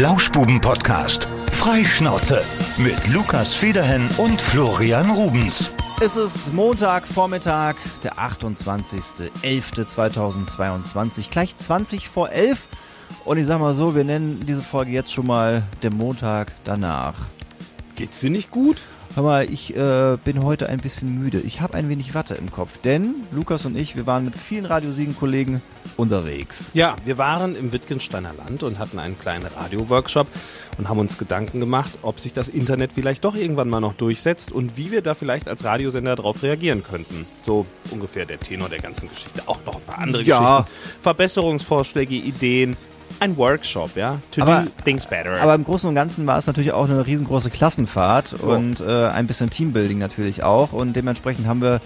Lauschbuben-Podcast. Freischnauze mit Lukas Federhen und Florian Rubens. Es ist Montag, Vormittag, der 28.11.2022, gleich 20 vor 11. Und ich sag mal so, wir nennen diese Folge jetzt schon mal der Montag danach. Geht's dir nicht gut? Hör mal, ich äh, bin heute ein bisschen müde. Ich habe ein wenig Watte im Kopf, denn Lukas und ich, wir waren mit vielen Radiosiegen-Kollegen unterwegs. Ja, wir waren im Wittgensteiner Land und hatten einen kleinen Radio-Workshop und haben uns Gedanken gemacht, ob sich das Internet vielleicht doch irgendwann mal noch durchsetzt und wie wir da vielleicht als Radiosender darauf reagieren könnten. So ungefähr der Tenor der ganzen Geschichte. Auch noch ein paar andere Ja. Geschichten. Verbesserungsvorschläge, Ideen. Ein Workshop, ja. To Aber- do things better. Aber im Großen und Ganzen war es natürlich auch eine riesengroße Klassenfahrt und äh, ein bisschen Teambuilding natürlich auch. Und dementsprechend haben wir,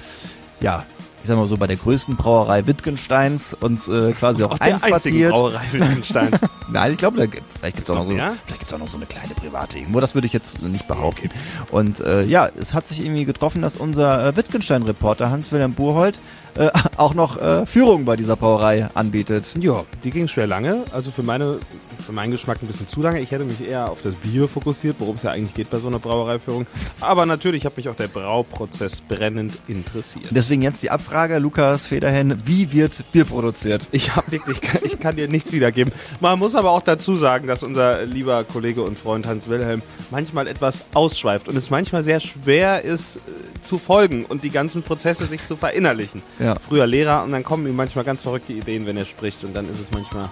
ja, ich sag mal so, bei der größten Brauerei Wittgensteins uns äh, quasi auch, auch der einquartiert. Brauerei Wittgenstein. Nein, ich glaube, vielleicht gibt es auch, noch so, mehr? vielleicht gibt's auch noch so eine kleine private irgendwo. Das würde ich jetzt nicht behaupten. Und äh, ja, es hat sich irgendwie getroffen, dass unser äh, Wittgenstein-Reporter Hans-Wilhelm Burhold äh, auch noch äh, Führung bei dieser Brauerei anbietet. Ja, die ging schwer lange. Also für meine, für meinen Geschmack ein bisschen zu lange. Ich hätte mich eher auf das Bier fokussiert, worum es ja eigentlich geht bei so einer Brauereiführung. Aber natürlich hat mich auch der Brauprozess brennend interessiert. Deswegen jetzt die Abfrage, Lukas Federhen, wie wird Bier produziert? Ich habe wirklich, ich kann dir nichts wiedergeben. Man muss aber auch dazu sagen, dass unser lieber Kollege und Freund Hans Wilhelm manchmal etwas ausschweift und es manchmal sehr schwer ist äh, zu folgen und die ganzen Prozesse sich zu verinnerlichen. Ja. Früher Lehrer und dann kommen ihm manchmal ganz verrückte Ideen, wenn er spricht und dann ist es manchmal,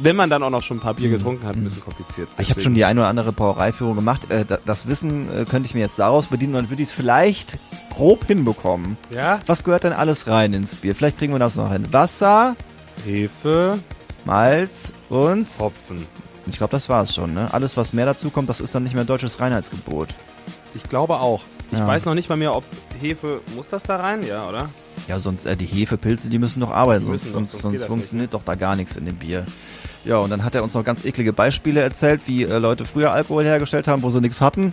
wenn man dann auch noch schon ein paar Bier getrunken hat, ein bisschen kompliziert. Ich habe schon die eine oder andere Brauereiführung gemacht. Äh, da- das Wissen äh, könnte ich mir jetzt daraus bedienen und würde ich es vielleicht grob hinbekommen. Ja? Was gehört denn alles rein ins Bier? Vielleicht kriegen wir das noch hin. Wasser, Hefe, Malz und Hopfen. ich glaube, das war's schon. Ne? Alles, was mehr dazu kommt, das ist dann nicht mehr deutsches Reinheitsgebot. Ich glaube auch. Ich Ja. weiß noch nicht mal mehr, ob Hefe, muss das da rein? Ja, oder? Ja, sonst äh, die Hefepilze, die müssen doch arbeiten, sonst, müssen doch, sonst, sonst sonst geht das funktioniert doch da gar nichts in dem Bier. Ja, und dann hat er uns noch ganz eklige Beispiele erzählt, wie äh, Leute früher Alkohol hergestellt haben, wo sie nichts hatten.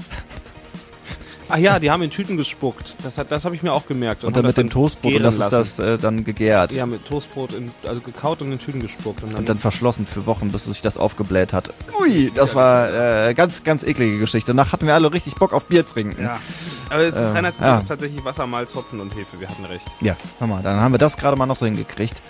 Ach ja, die haben in Tüten gespuckt. Das, hat- das habe ich mir auch gemerkt. Und haben dann mit dem Toastbrot, und das ist das äh, dann gegärt. Ja, mit Toastbrot, in, also gekaut und in Tüten gespuckt. Und dann, Und dann verschlossen für Wochen, bis sich das aufgebläht hat. Ui, das war äh, ganz, ganz eklige Geschichte. Danach hatten wir alle richtig Bock auf Bier trinken. ja. Aber es ist Ähm, Reinheitsgebot ja. ist tatsächlich Wasser, Malz, Hopfen und Hefe. Wir hatten recht. Ja, hör mal, dann haben wir das gerade mal noch so hingekriegt.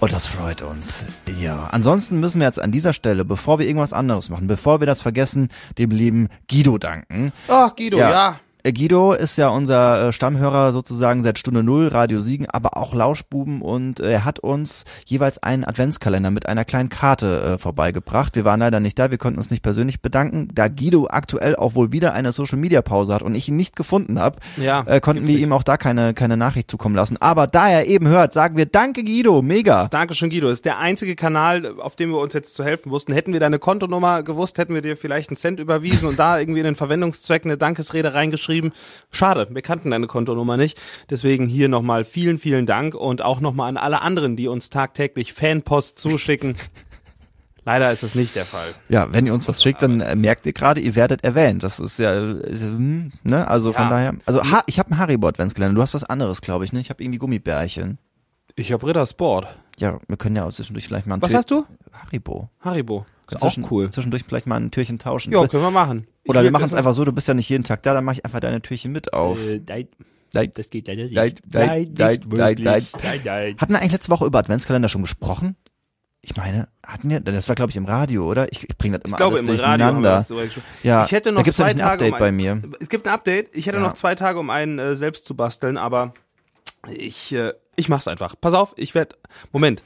Und das freut uns. Ja, ansonsten müssen wir jetzt an dieser Stelle, bevor wir irgendwas anderes machen, bevor wir das vergessen, dem lieben Guido danken. Ach, Guido, Ja. ja. Äh, Guido ist ja unser äh, Stammhörer sozusagen seit Stunde Null, Radio Siegen, aber auch Lauschbuben und äh, er hat uns jeweils einen Adventskalender mit einer kleinen Karte äh, vorbeigebracht. Wir waren leider nicht da, wir konnten uns nicht persönlich bedanken. Da Guido aktuell auch wohl wieder eine Social Media Pause hat und ich ihn nicht gefunden habe, Ja, äh, konnten wir nicht. ihm auch da keine, keine Nachricht zukommen lassen. Aber da er eben hört, sagen wir Danke Guido, mega. Dankeschön, Guido. Das ist der einzige Kanal, auf dem wir uns jetzt zu helfen wussten. Hätten wir deine Kontonummer gewusst, hätten wir dir vielleicht einen Cent überwiesen und da irgendwie in den Verwendungszweck eine Dankesrede reingeschrieben. Schade, wir kannten deine Kontonummer nicht. Deswegen hier nochmal vielen, vielen Dank und auch nochmal an alle anderen, die uns tagtäglich Fanpost zuschicken. Leider ist das nicht der Fall. Ja, wenn ihr uns was schickt, dann äh, merkt ihr gerade, ihr werdet erwähnt. Das ist ja, hm, ne? Also von Ja. daher. Also ha, ich habe einen Haribo Adventskalender. Du hast was anderes, glaube ich, ne? Ich habe irgendwie Gummibärchen. Ich habe Ritter Sport. Ja, wir können ja auch zwischendurch vielleicht mal ein Was Tür- hast du? Haribo. Haribo. Ist auch cool. Zwischendurch vielleicht mal ein Türchen tauschen. Ja, können wir machen. Oder wir machen es einfach so, du bist ja nicht jeden Tag da, dann mache ich einfach deine Türchen mit auf. Äh, nein, Nein. das geht leider nicht. Nein, nein, Nein, nein, nein. Hatten wir eigentlich letzte Woche über Adventskalender schon gesprochen? Ich meine, hatten wir, das war glaube ich im Radio, oder? Ich, ich bringe das immer Ich glaube, alles im Radio haben durcheinander. sogar schon. Ja, ich hätte da noch gibt's zwei ein Tage Update um bei mir. Es gibt ein Update. Ich hätte Ja. noch zwei Tage, um einen äh, selbst zu basteln, aber ich, äh, ich mach's einfach. Pass auf, ich werde. Moment.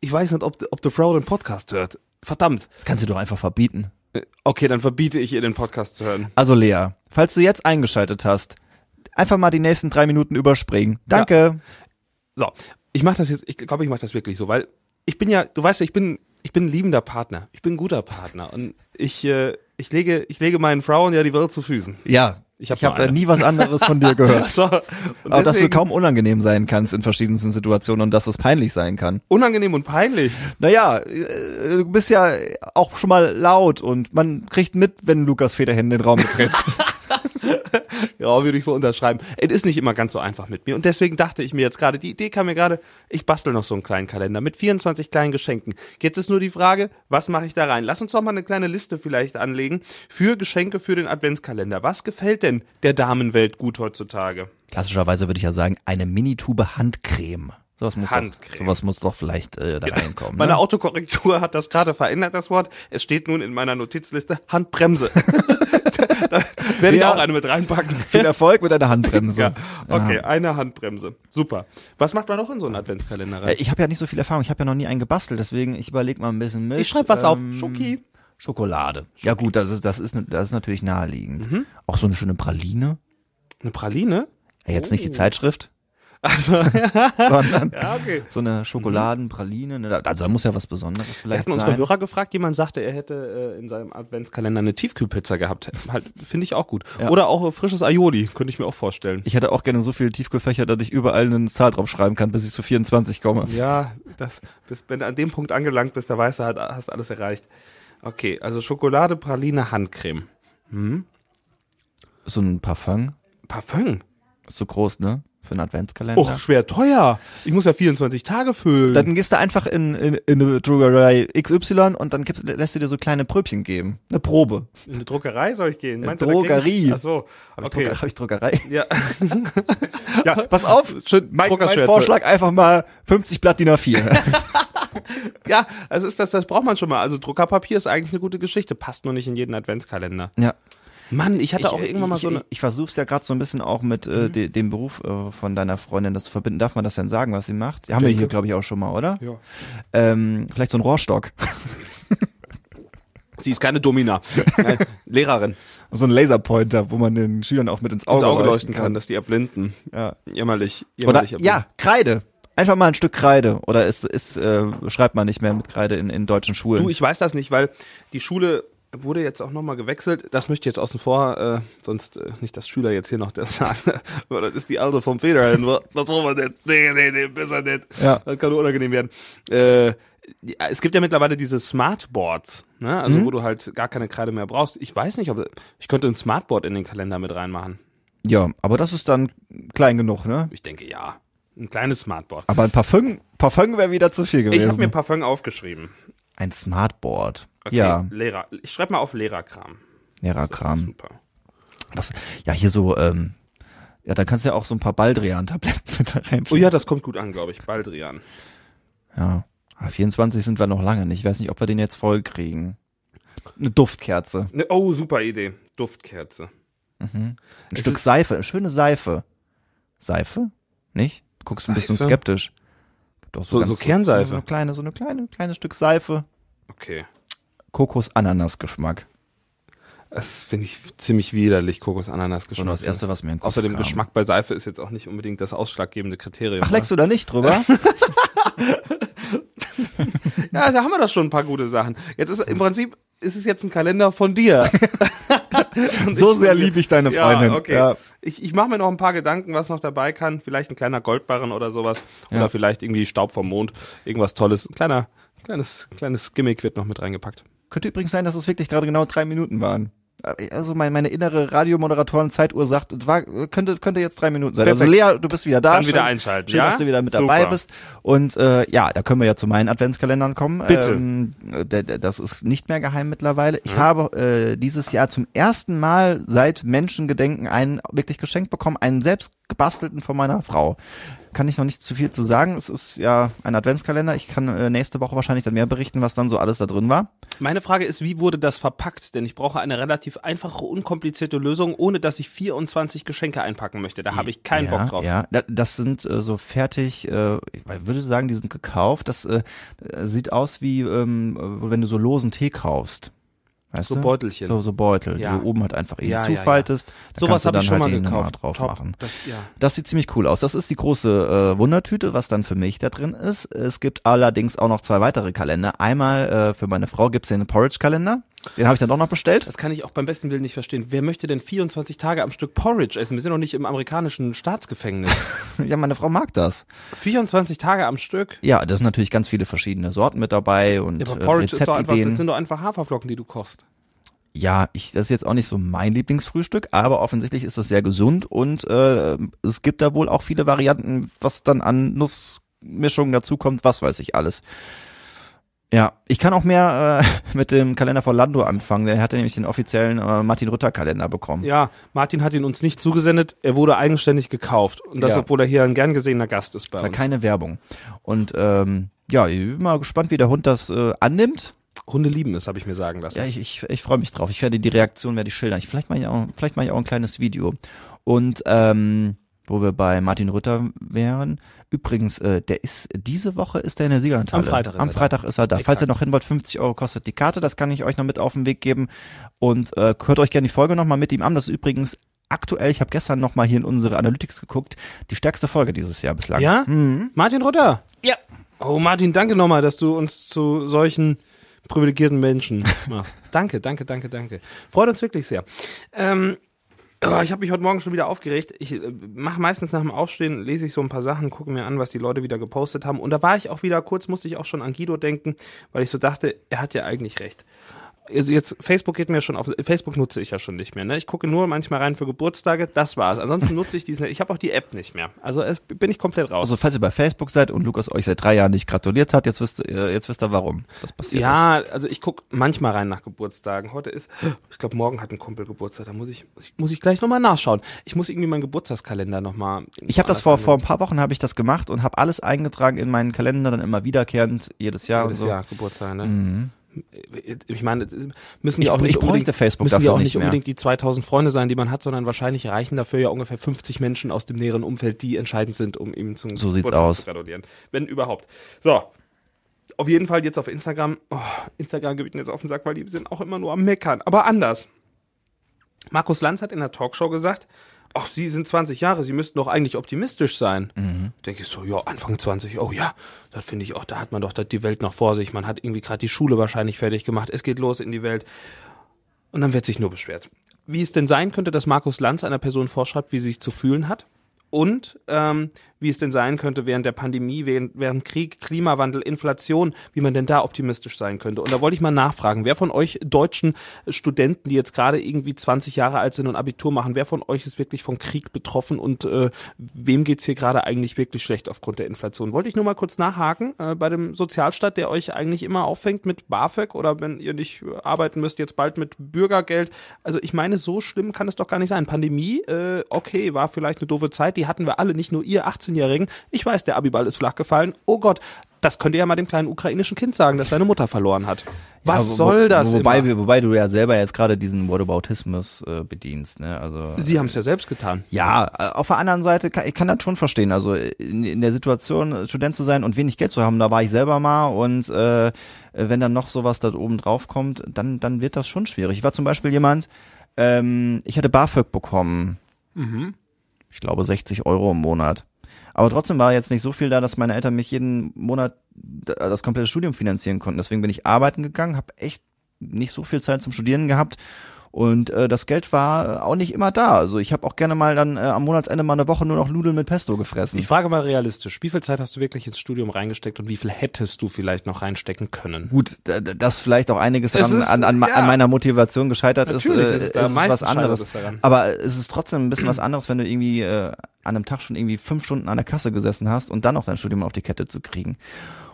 Ich weiß nicht, ob, ob die Frau den Podcast hört. Verdammt. Das kannst du doch einfach verbieten. Äh, Okay, dann verbiete ich ihr den Podcast zu hören. Also Lea, falls du jetzt eingeschaltet hast, einfach mal die nächsten drei Minuten überspringen. Danke. So, ich mache das jetzt, ich glaube, ich mache das wirklich so, weil ich bin ja, du weißt ja, ich bin, ich bin ein liebender Partner. Ich bin ein guter Partner und ich, äh, ich lege, ich lege meinen Frauen ja die Welt zu Füßen. Ja, Ich hab ich habe eine. nie was anderes von dir gehört. So, Aber dass du kaum unangenehm sein kannst in verschiedensten Situationen und dass es peinlich sein kann. unangenehm und peinlich. Naja, äh, du bist ja auch schon mal laut und man kriegt mit, wenn Lukas Federhen in den Raum betritt. Ja, würde ich so unterschreiben. Es ist nicht immer ganz so einfach mit mir. Und deswegen dachte ich mir jetzt gerade, die Idee kam mir gerade, ich bastel noch so einen kleinen Kalender mit 24 kleinen Geschenken. Jetzt ist nur die Frage, was mache ich da rein? Lass uns doch mal eine kleine Liste vielleicht anlegen für Geschenke für den Adventskalender. Was gefällt denn der Damenwelt gut heutzutage? Klassischerweise würde ich ja sagen, eine Minitube Handcreme. Sowas muss, Handcreme. Doch, sowas muss doch vielleicht äh, da reinkommen. Meine Ne? Autokorrektur hat das gerade verändert, das Wort. Es steht nun in meiner Notizliste Handbremse. da werde ich Ja. auch eine mit reinpacken. Viel Erfolg mit einer Handbremse. Ja, okay, eine Handbremse. Super. Was macht man noch in so einen Adventskalender Äh, rein? Ich habe ja nicht so viel Erfahrung, ich habe ja noch nie einen gebastelt, deswegen ich überlege mal ein bisschen mit. Ich schreibe was auf. Ähm, Schoki. Schokolade. Ja gut, das ist, das ist, das ist natürlich naheliegend. Mhm. Auch so eine schöne Praline. Eine Praline? Ja, jetzt nicht die Oh. Zeitschrift, Also, sondern ja, okay. so eine Schokoladenpraline. ne, Also da muss ja was Besonderes Wir vielleicht hatten unsere sein. Hörer gefragt, jemand sagte, er hätte äh, in seinem Adventskalender eine Tiefkühlpizza gehabt. Halt, finde ich auch gut. Ja. Oder auch äh, frisches Aioli, könnte ich mir auch vorstellen. Ich hätte auch gerne so viele Tiefkühlfächer, dass ich überall eine Zahl drauf schreiben kann, bis ich zu 24 komme. Ja, das, bis, wenn du an dem Punkt angelangt bist, da weißt du, halt, hast alles erreicht. Okay, also Schokolade, Praline, Handcreme. So ein Parfum, Parfum. ist so groß, ne? Für einen Adventskalender. Och, schwer teuer. Ich muss ja 24 Tage füllen. Dann gehst du einfach in, in, in eine Druckerei XY und dann gibst, lässt du dir so kleine Pröbchen geben. Eine Probe. in eine Druckerei soll ich gehen? Eine krieg Drogerie. Ach so, Hab ich, okay. Drucker, hab ich Druckerei? Ja. Ja, pass auf. Schön Mein, mein. Vorschlag einfach mal 50 Blatt DIN A4. Ja, also ist das, das braucht man schon mal. Also Druckerpapier ist eigentlich eine gute Geschichte, passt nur nicht in jeden Adventskalender. ja. Mann, ich hatte auch ich, irgendwann mal ich, so eine. Ich, ich versuch's ja gerade so ein bisschen auch mit äh, de, dem Beruf äh, von deiner Freundin das zu verbinden. Darf man das denn sagen, was sie macht? Haben wir hier, glaube ich, auch schon mal, oder? Ja. Ähm, vielleicht so ein Rohrstock. Sie ist keine Domina. Nein, Lehrerin. So ein Laserpointer, wo man den Schülern auch mit ins Auge, Ins Auge leuchten kann, dass die erblinden. Ja. Jämmerlich. Oder jämmerlich erblinden. ja, Kreide. Einfach mal ein Stück Kreide. Oder ist, ist äh, schreibt man nicht mehr mit Kreide in, in deutschen Schulen. Du, ich weiß das nicht, weil die Schule wurde jetzt auch nochmal gewechselt. Das möchte ich jetzt außen vor, äh, sonst äh, nicht, dass Schüler jetzt hier noch das sagen. Das ist die alte vom Federhin. Das wollen wir nicht. Nee, nee, nee, besser nicht. Ja. Das kann nur unangenehm werden. Äh, es gibt ja mittlerweile diese Smartboards, ne? also wo du halt gar keine Kreide mehr brauchst. Ich weiß nicht, ob ich könnte ein Smartboard in den Kalender mit reinmachen. ja, aber das ist dann klein genug, ne? Ich denke ja, ein kleines Smartboard. Aber ein Parfum, Parfum wäre wieder zu viel gewesen. Ich habe mir Parfum aufgeschrieben. Ein Smartboard. Okay, Ja, Lehrer. Ich schreibe mal auf Lehrerkram. Lehrerkram. Super. Was, ja, hier so, ähm, ja, da kannst du ja auch so ein paar Baldrian-Tabletten mit da rein. Oh ja, das kommt gut an, glaube ich. Baldrian. Ja. Ah, 24 sind wir noch lange nicht. Ich weiß nicht, ob wir den jetzt voll kriegen. Eine Duftkerze. Ne, oh, super Idee. Duftkerze. Ein Es Stück Seife. Eine schöne Seife. Seife? Nicht? Du guckst ein bisschen Seife? skeptisch. Doch So- so Kernseife. So eine kleine, so eine kleine, kleines Stück Seife. Okay. Kokos-Ananas-Geschmack. Das finde ich ziemlich widerlich, Kokos-Ananas Das das erste, was mir in den Kopf Außerdem kam. Geschmack bei Seife ist jetzt auch nicht unbedingt das ausschlaggebende Kriterium. Ach, leckst du da nicht drüber? Ja, da haben wir doch schon ein paar gute Sachen. Jetzt ist im Prinzip ist es jetzt ein Kalender von dir. So sehr liebe ich deine Freundin. Ja, okay. Ja. Ich, ich mache mir noch ein paar Gedanken, was noch dabei kann. Vielleicht ein kleiner Goldbarren oder sowas. Oder Ja. vielleicht irgendwie Staub vom Mond. Irgendwas Tolles. Ein kleiner, kleines, kleines Gimmick wird noch mit reingepackt. Könnte übrigens sein, dass es wirklich gerade genau drei Minuten waren. Also meine, meine innere Radiomoderatoren-Zeituhr sagt, es war, könnte, könnte jetzt drei Minuten sein. Also Perfekt. Lea, du bist wieder da. Dann wieder Schön- einschalten, Schön, ja? dass du wieder mit Super. dabei bist. Und äh, ja, da können wir ja zu meinen Adventskalendern kommen. Bitte. Ähm, das ist nicht mehr geheim mittlerweile. Ich Mhm. habe äh, dieses Jahr zum ersten Mal seit Menschengedenken einen wirklich geschenkt bekommen, einen selbst gebastelten von meiner Frau. Kann ich noch nicht zu viel zu sagen. Es ist ja ein Adventskalender. Ich kann äh, nächste Woche wahrscheinlich dann mehr berichten, was dann so alles da drin war. Meine Frage ist, wie wurde das verpackt? Denn ich brauche eine relativ einfache, unkomplizierte Lösung, ohne dass ich 24 Geschenke einpacken möchte. Da habe ich keinen ja, Bock drauf. Ja, Da- das sind äh, so fertig, äh, ich würde sagen, die sind gekauft. Das äh, sieht aus wie, ähm, äh, wenn du so losen Tee kaufst. Weißt So du? Beutelchen. So, so Beutel, Ja. die du oben halt einfach eben Ja, ja, ja. zufaltest. Da Sowas kannst du habe ich schon mal halt Nummer gekauft. drauf Top. machen. Das, ja. Das sieht ziemlich cool aus. Das ist die große äh, Wundertüte, was dann für mich da drin ist. Es gibt allerdings auch noch zwei weitere Kalender. Einmal äh, für meine Frau gibt's den Porridge-Kalender. Den habe ich dann doch noch bestellt. Das kann ich auch beim besten Willen nicht verstehen. Wer möchte denn 24 Tage am Stück Porridge essen? Wir sind doch nicht im amerikanischen Staatsgefängnis. Ja, meine Frau mag das. 24 Tage am Stück? Ja, da sind natürlich ganz viele verschiedene Sorten mit dabei und Ja, aber äh, Porridge ist doch einfach, das Rezeptideen. sind doch einfach Haferflocken, die du kochst. ja, ich, das ist jetzt auch nicht so mein Lieblingsfrühstück, aber offensichtlich ist das sehr gesund und äh, es gibt da wohl auch viele Varianten, was dann an Nussmischungen dazukommt, was weiß ich alles. Ja, ich kann auch mehr äh, mit dem Kalender von Lando anfangen. Der hatte nämlich den offiziellen äh, Martin Rütter Kalender bekommen. Ja, Martin hat ihn uns nicht zugesendet, er wurde eigenständig gekauft. Und das, Ja. obwohl er hier ein gern gesehener Gast ist bei Das uns. keine Werbung. Und ähm, ja, ich bin mal gespannt, wie der Hund das äh, annimmt. Hunde lieben es, habe ich mir sagen lassen. Ja, ich, ich, ich freue mich drauf. Ich werde die Reaktion werde ich schildern. Ich, vielleicht mache ich auch, vielleicht mache ich auch ein kleines Video. Und ähm, wo wir bei Martin Rütter wären. Übrigens, äh, der ist diese Woche ist der in der Siegerlandhalle. Am Freitag ist Am er da. Freitag ist er da. Falls Exakt. ihr noch hin wollt, 50 Euro kostet die Karte. Das kann ich euch noch mit auf den Weg geben. Und äh, hört euch gerne die Folge nochmal mit ihm an. Das ist übrigens aktuell. Ich habe gestern nochmal hier in unsere Analytics geguckt. Die stärkste Folge dieses Jahr bislang. Ja? Martin Rutter. Ja. Oh, Martin, danke nochmal, dass du uns zu solchen privilegierten Menschen machst. danke, danke, danke, danke. Freut uns wirklich sehr. Ähm, oh, ich habe mich heute Morgen schon wieder aufgeregt. Ich äh, mache meistens nach dem Aufstehen, lese ich so ein paar Sachen, gucke mir an, was die Leute wieder gepostet haben. Und da war ich auch wieder, kurz musste ich auch schon an Guido denken, weil ich so dachte, er hat ja eigentlich recht. Also jetzt, Facebook geht mir schon auf, Facebook nutze ich ja schon nicht mehr, ne? Ich gucke nur manchmal rein für Geburtstage, das war's. Ansonsten nutze ich diesen, ich habe auch die App nicht mehr. Also es, bin ich komplett raus. Also falls ihr bei Facebook seid und Lukas euch seit drei Jahren nicht gratuliert hat, jetzt wisst ihr, jetzt wisst ihr warum das passiert ist. Ja, also ich guck manchmal rein nach Geburtstagen. Heute ist, ich glaube, morgen hat ein Kumpel Geburtstag. Da muss ich, muss ich, gleich nochmal nachschauen. Ich muss irgendwie meinen Geburtstagskalender nochmal. Ich habe das vor vor ein paar Wochen habe ich das gemacht und habe alles eingetragen in meinen Kalender, dann immer wiederkehrend jedes Jahr jedes und so. Jahr Geburtstag, ne? Ich meine, müssen Ich- ja auch ich nicht unbedingt, Facebook müssen ja auch nicht unbedingt die 2000 Freunde sein, die man hat, sondern wahrscheinlich reichen dafür ja ungefähr 50 Menschen aus dem näheren Umfeld, die entscheidend sind, um ihm zum So sieht's Geburtstag aus. zu gratulieren. Wenn überhaupt. So. Auf jeden Fall jetzt auf Instagram. Oh, Instagram gibt mir jetzt auf den Sack, weil die sind auch immer nur am Meckern. Aber anders. Markus Lanz hat in der Talkshow gesagt, ach, Sie sind 20 Jahre, Sie müssten doch eigentlich optimistisch sein. Denke ich so, ja, Anfang 20, oh ja, das finde ich auch, da hat man doch die Welt noch vor sich. Man hat irgendwie gerade die Schule wahrscheinlich fertig gemacht, es geht los in die Welt. Und dann wird sich nur beschwert. Wie es denn sein könnte, dass Markus Lanz einer Person vorschreibt, wie sie sich zu fühlen hat. Und ähm, wie es denn sein könnte während der Pandemie, während, während Krieg, Klimawandel, Inflation, wie man denn da optimistisch sein könnte. Und da wollte ich mal nachfragen, wer von euch deutschen Studenten, die jetzt gerade irgendwie 20 Jahre alt sind und Abitur machen, wer von euch ist wirklich vom Krieg betroffen und äh, wem geht's hier gerade eigentlich wirklich schlecht aufgrund der Inflation? Wollte ich nur mal kurz nachhaken äh, bei dem Sozialstaat, der euch eigentlich immer auffängt mit BAföG oder wenn ihr nicht arbeiten müsst, jetzt bald mit Bürgergeld. Also ich meine, so schlimm kann es doch gar nicht sein. Pandemie, äh, okay, war vielleicht eine doofe Zeit, die hatten wir alle, nicht nur ihr 18-Jährigen. Ich weiß, der Abiball ist flach gefallen. Oh Gott, das könnt ihr ja mal dem kleinen ukrainischen Kind sagen, das seine Mutter verloren hat. Was Ja, wo- soll das? Wobei, immer? wobei du ja selber jetzt gerade diesen Whataboutismus äh, bedienst, ne? Also Sie haben es ja selbst getan. ja, äh, auf der anderen Seite kann ich kann das schon verstehen. Also in, in der Situation äh, Student zu sein und wenig Geld zu haben, da war ich selber mal und äh, wenn dann noch sowas da oben drauf kommt, dann dann wird das schon schwierig. Ich war zum Beispiel jemand, ähm, ich hatte BAföG bekommen. Ich glaube 60 Euro im Monat. Aber trotzdem war jetzt nicht so viel da, dass meine Eltern mich jeden Monat d- das komplette Studium finanzieren konnten. Deswegen bin ich arbeiten gegangen, habe echt nicht so viel Zeit zum Studieren gehabt und äh, das Geld war äh, auch nicht immer da. Also ich habe auch gerne mal dann äh, am Monatsende mal eine Woche nur noch Nudeln mit Pesto gefressen. Ich frage mal realistisch, wie viel Zeit hast du wirklich ins Studium reingesteckt und wie viel hättest du vielleicht noch reinstecken können? Gut, dass vielleicht auch einiges Es an, ist- an, an, ja. an meiner Motivation gescheitert ist, Natürlich äh, ist es da ist was anderes. es daran. Aber es ist trotzdem ein bisschen was anderes, wenn du irgendwie äh, an einem Tag schon irgendwie fünf Stunden an der Kasse gesessen hast und dann noch dein Studium auf die Kette zu kriegen.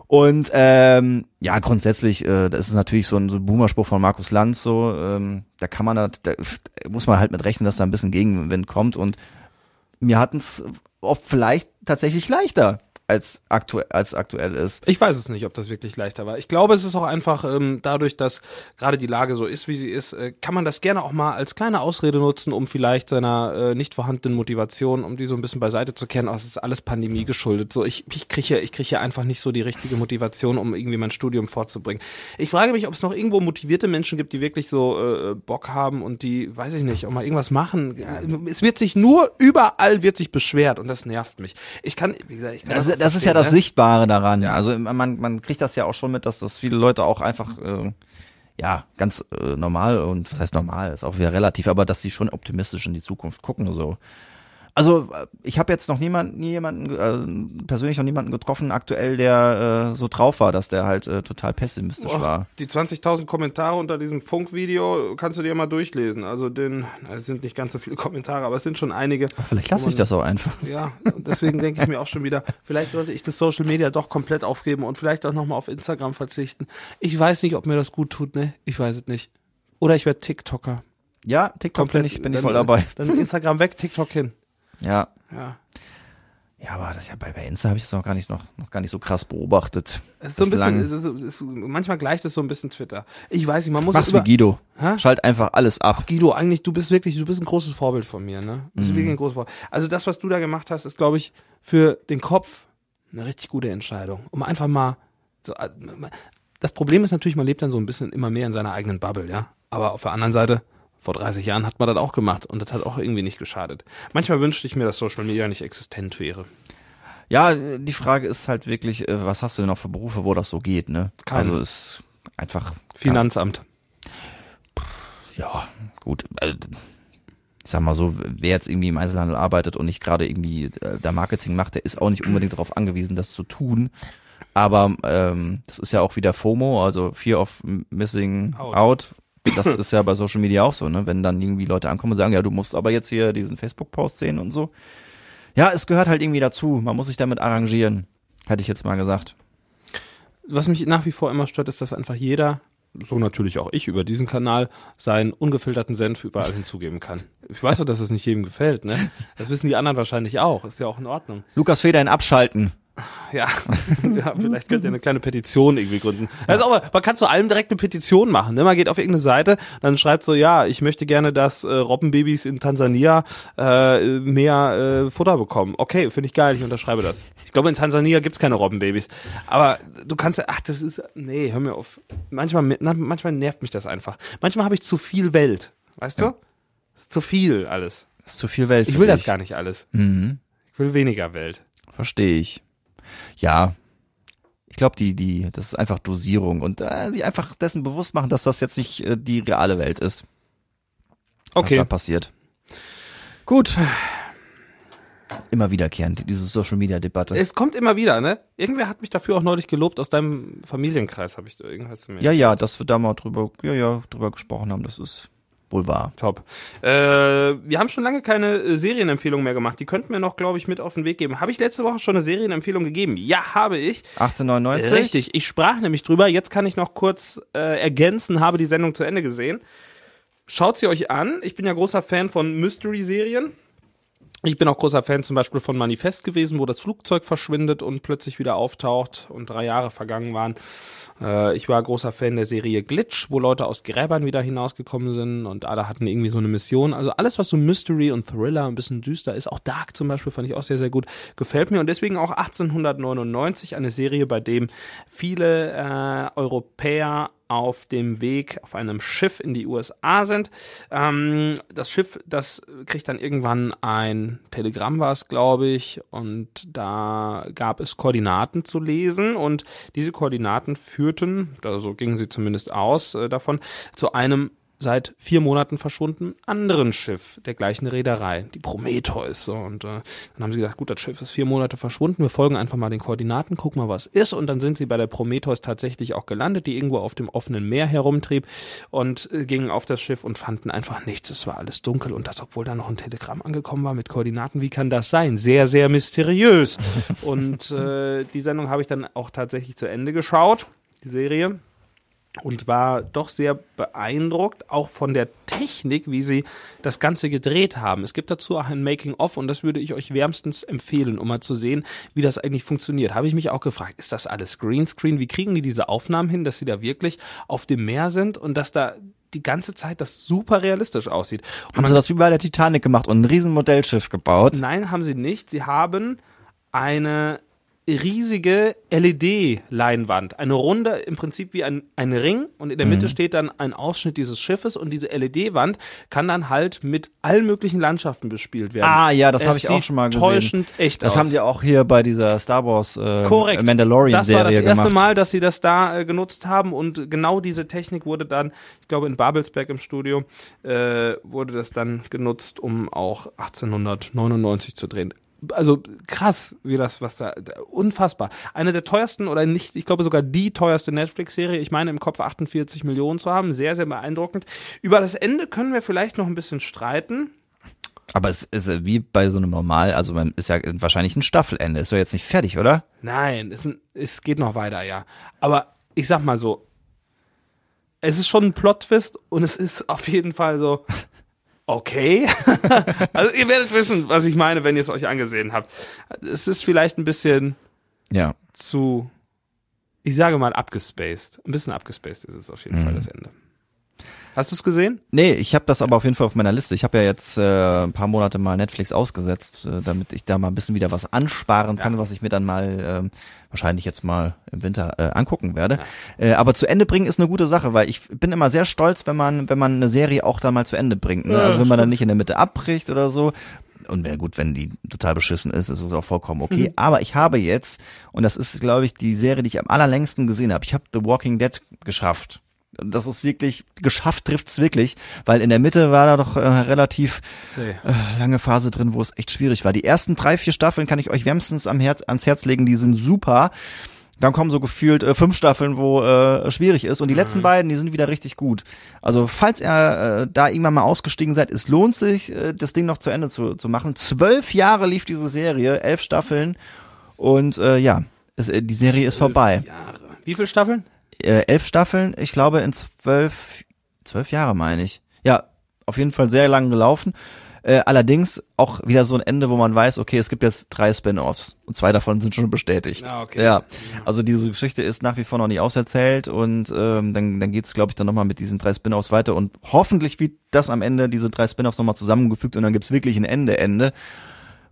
Und ähm, ja, grundsätzlich, äh, das ist natürlich so ein, so ein Boomerspruch von Markus Lanz, so, ähm, da kann man, da, da muss man halt mit rechnen, dass da ein bisschen Gegenwind kommt. Und mir hatten es oft vielleicht tatsächlich leichter als aktuell, als aktuell ist. Ich weiß es nicht, ob das wirklich leichter war. Ich glaube, es ist auch einfach ähm, dadurch, dass gerade die Lage so ist, wie sie ist, äh, kann man das gerne auch mal als kleine Ausrede nutzen, um vielleicht seiner äh, nicht vorhandenen Motivation, um die so ein bisschen beiseite zu kehren. Oh, es ist alles Pandemie geschuldet. So, ich, ich kriege hier, ich kriege hier einfach nicht so die richtige Motivation, um irgendwie mein Studium vorzubringen. Ich frage mich, ob es noch irgendwo motivierte Menschen gibt, die wirklich so äh, Bock haben und die, weiß ich nicht, auch mal irgendwas machen. Es wird sich nur überall wird sich beschwert und das nervt mich. Ich kann, wie gesagt, ich kann Das, auch das ist ja das ne? Sichtbare daran. Also man, man kriegt das ja auch schon mit, dass das viele Leute auch einfach, äh, ja, ganz äh, normal und was heißt normal, ist auch wieder relativ, aber dass sie schon optimistisch in die Zukunft gucken so. Also äh, ich habe jetzt noch niemanden, nie jemanden, äh, persönlich noch niemanden getroffen aktuell, der äh, so drauf war, dass der halt äh, total pessimistisch Och, war. Die 20.000 Kommentare unter diesem Funkvideo kannst du dir mal durchlesen. Also den, es sind nicht ganz so viele Kommentare, aber es sind schon einige. Vielleicht lasse ich das auch einfach. Ja, deswegen denke ich mir auch schon wieder, vielleicht sollte ich das Social Media doch komplett aufgeben und vielleicht auch nochmal auf Instagram verzichten. Ich weiß nicht, ob mir das gut tut, ne? Ich weiß es nicht. Oder ich werde TikToker. Ja, TikTok bin ich, bin ich voll dabei. Dann Instagram weg, TikTok hin. Ja. Ja. Ja, aber das ja bei, bei Insta habe ich das noch gar nicht noch, noch gar nicht so krass beobachtet. Es ist so ein bisschen, ist, es ist, manchmal gleicht es so ein bisschen Twitter. Ich weiß nicht, man muss Mach's über, wie Guido. Hä? Schalt einfach alles ab. Guido, eigentlich, du bist wirklich, du bist ein großes Vorbild von mir, ne? Du bist Mhm. wirklich ein großes Vorbild. Also das, was du da gemacht hast, ist, glaube ich, für den Kopf eine richtig gute Entscheidung. Um einfach mal so, äh, das Problem ist natürlich, man lebt dann so ein bisschen immer mehr in seiner eigenen Bubble, ja? Aber auf der anderen Seite, vor 30 Jahren hat man das auch gemacht und das hat auch irgendwie nicht geschadet. Manchmal wünschte ich mir, dass Social Media nicht existent wäre. Ja, die Frage ist halt wirklich, äh, was hast du denn noch für Berufe, wo das so geht, ne? Keine. Also ist einfach. Finanzamt. Ja, gut. äh, Ich sag mal so, wer jetzt irgendwie im Einzelhandel arbeitet und nicht gerade irgendwie äh, da Marketing macht, der ist auch nicht unbedingt darauf angewiesen, das zu tun. Aber ähm, das ist ja auch wieder FOMO, also Fear of Missing Out. Out. Das ist ja bei Social Media auch so, ne? Wenn dann irgendwie Leute ankommen und sagen, ja, du musst aber jetzt hier diesen Facebook-Post sehen und so. Ja, es gehört halt irgendwie dazu. Man muss sich damit arrangieren, hätte ich jetzt mal gesagt. was mich nach wie vor immer stört, ist, dass einfach jeder, so natürlich auch ich über diesen Kanal, seinen ungefilterten Senf überall hinzugeben kann. Ich weiß doch, dass es nicht jedem gefällt, ne? Das wissen die anderen wahrscheinlich auch. Ist ja auch in Ordnung. Lukas Feder in Abschalten. Ja, ja vielleicht könnt ihr eine kleine Petition irgendwie gründen. Also aber man kann zu allem direkt eine Petition machen. Ne? Man geht auf irgendeine Seite, dann schreibt so, ja, ich möchte gerne, dass äh, Robbenbabys in Tansania äh, mehr äh, Futter bekommen. Okay, finde ich geil, ich unterschreibe das. Ich glaube, in Tansania gibt's keine Robbenbabys. Aber du kannst ja, ach, das ist, nee, hör mir auf. Manchmal, na, manchmal nervt mich das einfach. Manchmal habe ich zu viel Welt. Weißt du? Das ist zu viel alles. Das ist zu viel Welt. Ich will das dich. gar nicht alles. Mhm. Ich will weniger Welt. Verstehe ich. Ja. Ich glaube, die, die, das ist einfach Dosierung und äh, sie einfach dessen bewusst machen, dass das jetzt nicht äh, die reale Welt ist, was Okay, da passiert. gut. Immer wiederkehrend, diese Social Media Debatte. Es kommt immer wieder, ne? Irgendwer hat mich dafür auch neulich gelobt aus deinem Familienkreis, habe ich da irgendwas zu mir. ja, ja, dass wir da mal drüber, ja, ja, drüber gesprochen haben, das ist wohl wahr. Top. Äh, wir haben schon lange keine äh, Serienempfehlung mehr gemacht. Die könnten wir noch, glaube ich, mit auf den Weg geben. Habe ich letzte Woche schon eine Serienempfehlung gegeben? Ja, habe ich. 1899? Richtig. Ich sprach nämlich drüber. Jetzt kann ich noch kurz äh, ergänzen, habe die Sendung zu Ende gesehen. Schaut sie euch an. Ich bin ja großer Fan von Mystery-Serien. Ich bin auch großer Fan zum Beispiel von Manifest gewesen, wo das Flugzeug verschwindet und plötzlich wieder auftaucht und drei Jahre vergangen waren. Äh, ich war großer Fan der Serie Glitch, wo Leute aus Gräbern wieder hinausgekommen sind und alle hatten irgendwie so eine Mission. Also alles, was so Mystery und Thriller ein bisschen düster ist, auch Dark zum Beispiel fand ich auch sehr, sehr gut, gefällt mir und deswegen auch 1899 eine Serie, bei dem viele äh, Europäer auf dem Weg auf einem Schiff in die USA sind. Ähm, das Schiff, das kriegt dann irgendwann ein Telegramm, war es, glaube ich, und da gab es Koordinaten zu lesen und diese Koordinaten führten, also gingen sie zumindest aus äh, davon, zu einem seit vier Monaten verschwunden anderen Schiff der gleichen Reederei, die Prometheus. So. Und äh, dann haben sie gesagt, gut, das Schiff ist vier Monate verschwunden, wir folgen einfach mal den Koordinaten, gucken mal, was ist. Und dann sind sie bei der Prometheus tatsächlich auch gelandet, die irgendwo auf dem offenen Meer herumtrieb und äh, gingen auf das Schiff und fanden einfach nichts. Es war alles dunkel und das, obwohl da noch ein Telegramm angekommen war mit Koordinaten. Wie kann das sein? Sehr, sehr mysteriös. und äh, die Sendung habe ich dann auch tatsächlich zu Ende geschaut, die Serie und war doch sehr beeindruckt, auch von der Technik, wie sie das Ganze gedreht haben. Es gibt dazu auch ein Making-of und das würde ich euch wärmstens empfehlen, um mal zu sehen, wie das eigentlich funktioniert. Habe ich mich auch gefragt, ist das alles Greenscreen? Wie kriegen die diese Aufnahmen hin, dass sie da wirklich auf dem Meer sind und dass da die ganze Zeit das super realistisch aussieht? Und Haben sie das wie bei der Titanic gemacht und ein riesen Modellschiff gebaut? Nein, haben sie nicht. Sie haben eine riesige LED-Leinwand. Eine runde, im Prinzip wie ein, ein Ring und in der Mitte steht dann ein Ausschnitt dieses Schiffes und diese LED-Wand kann dann halt mit allen möglichen Landschaften bespielt werden. Ah, ja, das habe ich auch schon mal gesehen. täuschend echt das aus. haben sie auch hier bei dieser Star Wars äh, Korrekt. Mandalorian-Serie Das war das erste gemacht. Mal, dass sie das da äh, genutzt haben und genau diese Technik wurde dann, ich glaube in Babelsberg im Studio, äh, wurde das dann genutzt, um auch 1899 zu drehen. Also krass, wie das, was da, unfassbar. Eine der teuersten oder nicht, ich glaube sogar die teuerste Netflix-Serie. Ich meine im Kopf 48 Millionen zu haben, sehr, sehr beeindruckend. Über das Ende können wir vielleicht noch ein bisschen streiten. Aber es ist äh, wie bei so einem normal, also man ist ja wahrscheinlich ein Staffelende. Ist doch jetzt nicht fertig, oder? Nein, es, es geht noch weiter, ja. Aber ich sag mal so, es ist schon ein Plot-Twist und es ist auf jeden Fall so, okay. also ihr werdet wissen, was ich meine, wenn ihr es euch angesehen habt. Es ist vielleicht ein bisschen Ja. zu, ich sage mal, abgespaced. Ein bisschen abgespaced ist es auf jeden Fall das Ende. Hast du es gesehen? Nee, ich habe das aber auf jeden Fall auf meiner Liste. Ich habe ja jetzt äh, ein paar Monate mal Netflix ausgesetzt, äh, damit ich da mal ein bisschen wieder was ansparen kann, was ich mir dann mal ähm, wahrscheinlich jetzt mal im Winter äh, angucken werde. Äh, aber zu Ende bringen ist eine gute Sache, weil ich bin immer sehr stolz, wenn man wenn man eine Serie auch dann mal zu Ende bringt. Ne? Ja, also wenn man dann nicht in der Mitte abbricht oder so. Und wäre gut, wenn die total beschissen ist, ist es auch vollkommen okay. Aber ich habe jetzt, und das ist, glaube ich, die Serie, die ich am allerlängsten gesehen habe, ich habe The Walking Dead geschafft. Das ist wirklich, geschafft trifft's wirklich, weil in der Mitte war da doch äh, relativ äh, lange Phase drin, wo es echt schwierig war. Die ersten drei, vier Staffeln kann ich euch wärmstens am Herz, ans Herz legen, die sind super. Dann kommen so gefühlt äh, fünf Staffeln, wo äh, schwierig ist. Und die letzten beiden, die sind wieder richtig gut. Also falls ihr äh, da irgendwann mal ausgestiegen seid, es lohnt sich, äh, das Ding noch zu Ende zu, zu machen. Zwölf Jahre lief diese Serie, elf Staffeln. Und äh, ja, es, äh, die Serie ist vorbei. Jahre. Wie viele Staffeln? Äh, elf Staffeln, ich glaube in zwölf, zwölf Jahre meine ich. Ja, auf jeden Fall sehr lang gelaufen. Äh, allerdings auch wieder so ein Ende, wo man weiß, okay, es gibt jetzt drei Spin-offs und zwei davon sind schon bestätigt. Ah, okay. Ja, also diese Geschichte ist nach wie vor noch nicht auserzählt und ähm, dann, dann geht's, glaube ich, dann nochmal mit diesen drei Spin-offs weiter und hoffentlich wird das am Ende, diese drei Spin-offs nochmal zusammengefügt und dann gibt's wirklich ein Ende, Ende.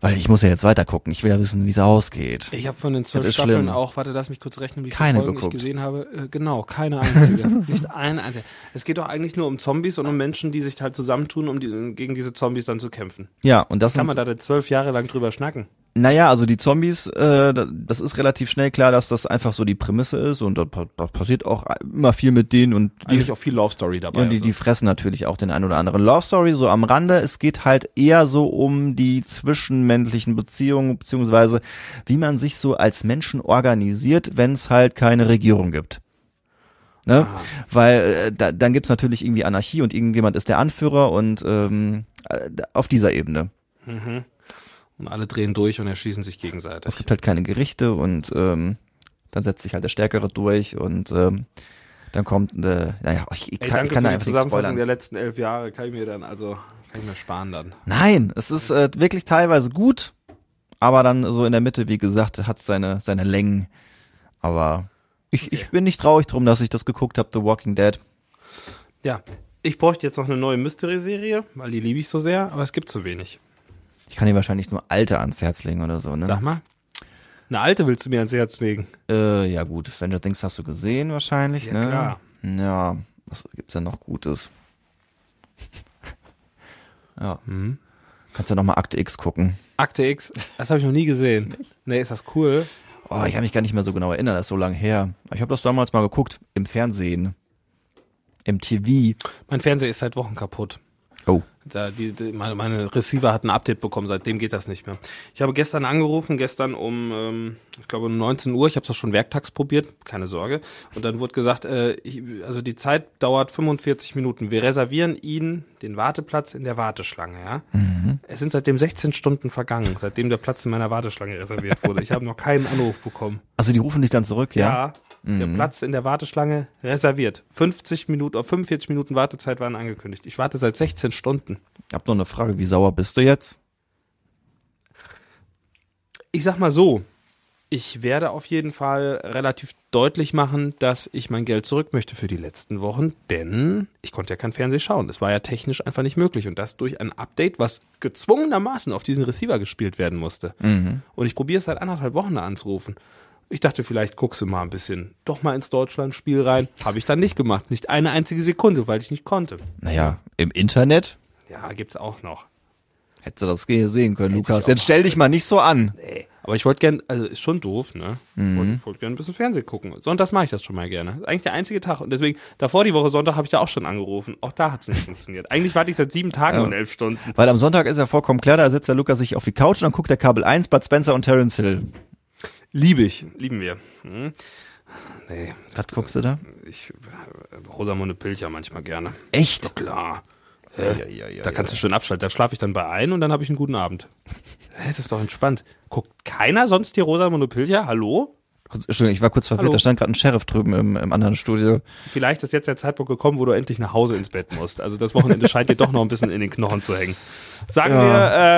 Weil ich muss ja jetzt weiter gucken. Ich will ja wissen, wie es ausgeht. Ich habe von den zwölf Staffeln schlimm. auch, warte, lass mich kurz rechnen, wie viele Keine Folgen geguckt. ich gesehen habe. Äh, genau, keine einzige. Nicht eine einzige. Es geht doch eigentlich nur um Zombies und um Menschen, die sich halt zusammentun, um die, gegen diese Zombies dann zu kämpfen. Ja, und das Kann man da zwölf Jahre lang drüber schnacken? Naja, also die Zombies, äh, da- das ist relativ schnell klar, dass das einfach so die Prämisse ist und da, da passiert auch immer viel mit denen und die, Eigentlich auch viel Love Story dabei. ja, die, und so. die fressen natürlich auch den einen oder anderen Love Story so am Rande. Es geht halt eher so um die zwischenmännlichen Beziehungen beziehungsweise wie man sich so als Menschen organisiert, wenn es halt keine Regierung gibt. Ne? Ah. Weil äh, da, dann gibt's natürlich irgendwie Anarchie und irgendjemand ist der Anführer und ähm, äh, auf dieser Ebene. Und alle drehen durch und erschießen sich gegenseitig. es gibt halt keine Gerichte und ähm, dann setzt sich halt der Stärkere durch und ähm, dann kommt, äh, naja, ich, ich Ey, kann, danke ich kann für da die einfach nicht Zusammenfassung spoilern. der letzten elf Jahre. Kann ich mir dann, also, kann ich mir sparen dann. Nein, es ist äh, wirklich teilweise gut, aber dann so in der Mitte, wie gesagt, hat seine seine Längen. Aber ich, ich bin nicht traurig drum, dass ich das geguckt habe, The Walking Dead. Ja, ich bräuchte jetzt noch eine neue Mystery-Serie, weil die liebe ich so sehr, aber es gibt zu wenig. Ich kann dir wahrscheinlich nur alte ans Herz legen oder so, ne? Sag mal. Eine alte willst du mir ans Herz legen? Äh, ja gut, Stranger Things hast du gesehen wahrscheinlich, Ja, ne? klar. Ja, was gibt's denn noch Gutes? ja. Mhm. Kannst ja noch mal Akte X gucken. Akte X, das habe ich noch nie gesehen. Nee, ist das cool? Oh, ich kann mich gar nicht mehr so genau erinnern, das ist so lange her. Ich habe das damals mal geguckt, im Fernsehen. Im TV. Mein Fernseher ist seit Wochen kaputt. Oh. Da, die, die, meine, meine Receiver hat ein Update bekommen, seitdem geht das nicht mehr. Ich habe gestern angerufen, gestern um, ähm, ich glaube um 19 Uhr, ich habe das schon werktags probiert, keine Sorge. Und dann wurde gesagt, äh, ich, also die Zeit dauert 45 Minuten. Wir reservieren Ihnen den Warteplatz in der Warteschlange, ja. Es sind seitdem 16 Stunden vergangen, seitdem der Platz in meiner Warteschlange reserviert wurde. Ich habe noch keinen Anruf bekommen. Also die rufen dich dann zurück, ja? Ja, der Platz in der Warteschlange reserviert. 50 Minuten, auf 45 Minuten Wartezeit waren angekündigt. Ich warte seit 16 Stunden. Ich hab noch eine Frage, wie sauer bist du jetzt? Ich sag mal so, Ich werde auf jeden Fall relativ deutlich machen, dass ich mein Geld zurück möchte für die letzten Wochen, denn ich konnte ja kein Fernsehen schauen. Es war ja technisch einfach nicht möglich und das durch ein Update, was gezwungenermaßen auf diesen Receiver gespielt werden musste. Und ich probiere es seit anderthalb Wochen anzurufen. Ich dachte, vielleicht guckst du mal ein bisschen doch mal ins Deutschland-Spiel rein. Habe ich dann nicht gemacht. Nicht eine einzige Sekunde, weil ich nicht konnte. Naja, im Internet Ja, gibt's auch noch. hättest du das sehen können, Lukas. ich Jetzt stell dich mal nicht so an. Nee. Aber ich wollte gern, also ist schon doof, ne? Mhm. Wollte wollt gern ein bisschen Fernsehen gucken. Sonntags mache ich das schon mal gerne. Ist eigentlich der einzige Tag. Und deswegen, davor die Woche Sonntag habe ich da auch schon angerufen. Auch da hat's nicht funktioniert. Eigentlich warte ich seit sieben Tagen und elf Stunden. Weil am Sonntag ist ja vollkommen klar, da sitzt der Lukas sich auf die Couch und dann guckt der Kabel 1, Bud Spencer und Terence Hill. Liebe ich. Lieben wir. Hm? Nee, Was guckst du da? ich, Rosamunde Pilcher manchmal gerne. Echt? Klar. Äh, da kannst du schön abschalten. Da schlafe ich dann bei ein und dann habe ich einen guten Abend. Das ist doch entspannt. Guckt keiner sonst die Rosamunde Pilcher? Hallo? Entschuldigung, ich war kurz verwirrt, Hallo. da stand gerade ein Sheriff drüben im, im anderen Studio. Vielleicht ist jetzt der Zeitpunkt gekommen, wo du endlich nach Hause ins Bett musst. Also das Wochenende scheint dir doch noch ein bisschen in den Knochen zu hängen. Sagen Ja.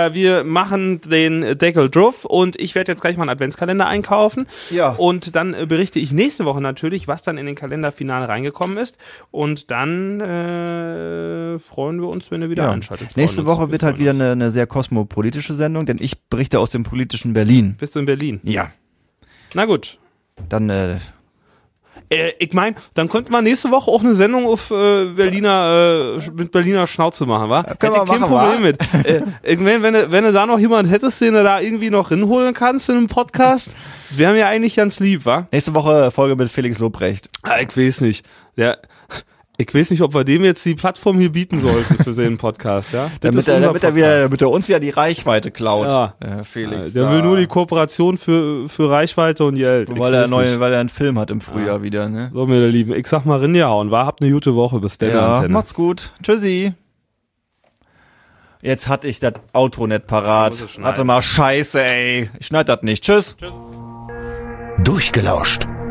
wir, äh, wir machen den Deckel drauf und ich werde jetzt gleich mal einen Adventskalender einkaufen. Ja. Und dann äh, berichte ich nächste Woche natürlich, was dann in den Kalender final reingekommen ist. Und dann äh, freuen wir uns, wenn ihr wieder Ja. einschaltet. Nächste uns. Woche Wir wird halt wieder eine, eine sehr kosmopolitische Sendung, denn ich berichte aus dem politischen Berlin. Bist du in Berlin? Ja. Na gut. Dann, äh, Äh, ich meine, dann könnten wir nächste Woche auch eine Sendung auf äh, Berliner äh, mit Berliner Schnauze machen, wa? können Hätte ich kein machen, wa? Problem mit. äh, irgendwann, wenn du, wenn du da noch jemand hättest, den du da irgendwie noch hinholen kannst in einem Podcast, wäre mir eigentlich ganz lieb, wa? nächste Woche Folge mit Felix Lobrecht. Ah, ich weiß nicht. Der, ich weiß nicht, ob wir dem jetzt die Plattform hier bieten sollten für seinen Podcast, ja? Damit er, damit er Podcast. wieder, damit er uns wieder die Reichweite klaut. Ja. Äh, Felix. Der da. will nur die Kooperation für, für Reichweite und Geld. Weil er weiß neu, nicht. weil er einen Film hat im Frühjahr wieder, ne? So, meine Lieben, ich sag mal ringehauen, war? Habt eine gute Woche, bis dann, Ja, Antenne. macht's gut. Tschüssi. Jetzt hatte ich das Auto nicht parat. Warte mal, scheiße, ey. Ich schneid das nicht. Tschüss. Durchgelauscht.